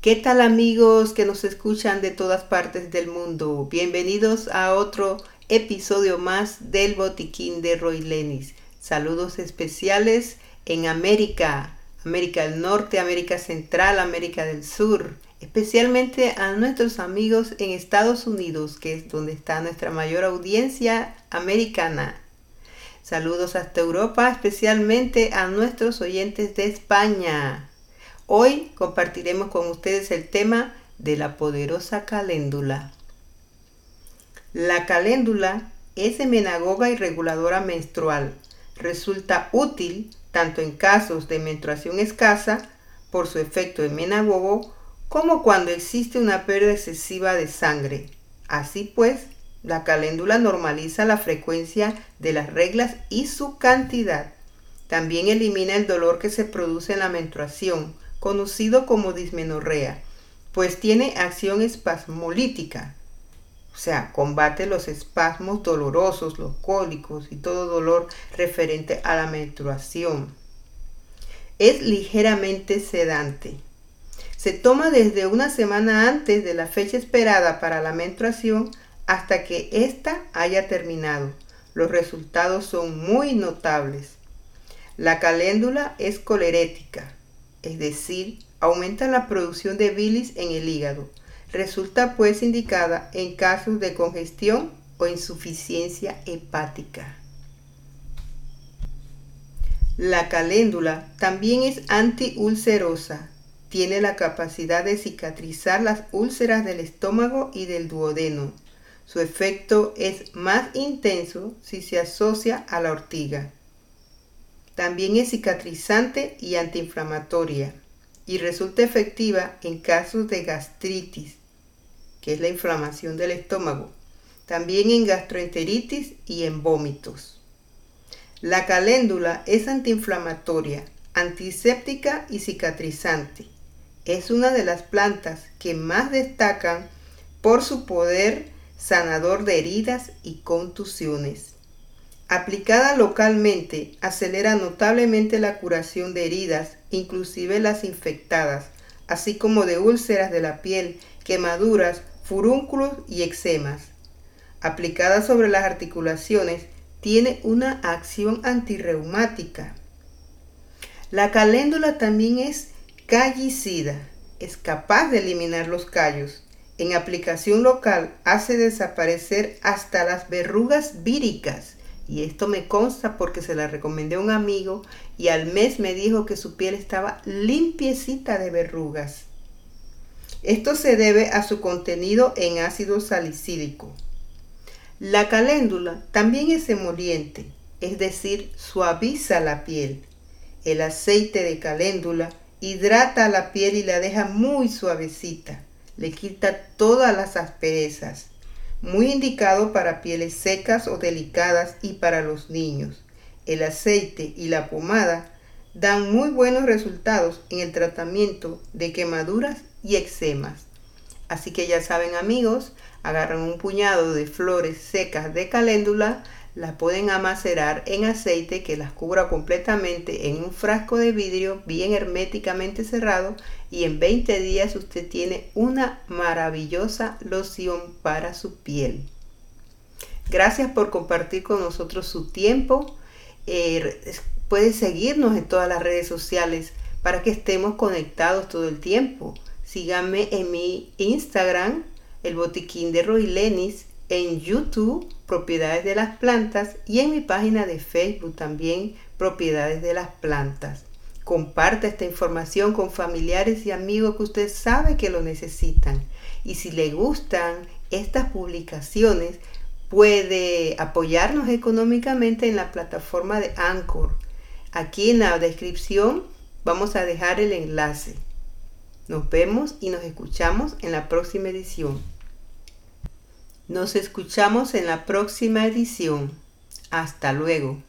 ¿Qué tal amigos que nos escuchan de todas partes del mundo? Bienvenidos a otro episodio más del Botiquín de Roy Lenis. Saludos especiales en América, América del Norte, América Central, América del Sur, especialmente a nuestros amigos en Estados Unidos, que es donde está nuestra mayor audiencia americana. Saludos hasta Europa, especialmente a nuestros oyentes de España. Hoy compartiremos con ustedes el tema de la poderosa caléndula. La caléndula es emenagoga y reguladora menstrual. Resulta útil tanto en casos de menstruación escasa por su efecto emenagogo como cuando existe una pérdida excesiva de sangre. Así pues, la caléndula normaliza la frecuencia de las reglas y su cantidad. También elimina el dolor que se produce en la menstruación, conocido como dismenorrea, pues tiene acción espasmolítica, o sea, combate los espasmos dolorosos, los cólicos y todo dolor referente a la menstruación. Es ligeramente sedante. Se toma desde una semana antes de la fecha esperada para la menstruación hasta que ésta haya terminado. Los resultados son muy notables. La caléndula es colerética, es decir, aumenta la producción de bilis en el hígado. Resulta pues indicada en casos de congestión o insuficiencia hepática. La caléndula también es antiulcerosa. Tiene la capacidad de cicatrizar las úlceras del estómago y del duodeno. Su efecto es más intenso si se asocia a la ortiga. También es cicatrizante y antiinflamatoria y resulta efectiva en casos de gastritis, que es la inflamación del estómago, también en gastroenteritis y en vómitos. La caléndula es antiinflamatoria, antiséptica y cicatrizante. Es una de las plantas que más destacan por su poder sanador de heridas y contusiones. Aplicada localmente, acelera notablemente la curación de heridas, inclusive las infectadas, así como de úlceras de la piel, quemaduras, furúnculos y eczemas. Aplicada sobre las articulaciones, tiene una acción antirreumática. La caléndula también es callicida, es capaz de eliminar los callos. En aplicación local hace desaparecer hasta las verrugas víricas y esto me consta porque se la recomendé a un amigo y al mes me dijo que su piel estaba limpiecita de verrugas. Esto se debe a su contenido en ácido salicílico. La caléndula también es emoliente, es decir, suaviza la piel. El aceite de caléndula hidrata la piel y la deja muy suavecita, le quita todas las asperezas muy indicado para pieles secas o delicadas y para los niños. El aceite y la pomada dan muy buenos resultados en el tratamiento de quemaduras y eczemas. Así que ya saben amigos, agarran un puñado de flores secas de caléndula, las pueden amacerar en aceite que las cubra completamente en un frasco de vidrio bien herméticamente cerrado y en 20 días usted tiene una maravillosa loción para su piel. Gracias por compartir con nosotros su tiempo. Eh, puede seguirnos en todas las redes sociales para que estemos conectados todo el tiempo. Síganme en mi Instagram, el botiquín de Roy Lenis, en YouTube, Propiedades de las Plantas, y en mi página de Facebook también, Propiedades de las Plantas. Comparte esta información con familiares y amigos que usted sabe que lo necesitan. Y si le gustan estas publicaciones, puede apoyarnos económicamente en la plataforma de Anchor. Aquí en la descripción vamos a dejar el enlace. Nos vemos y nos escuchamos en la próxima edición. Nos escuchamos en la próxima edición. Hasta luego.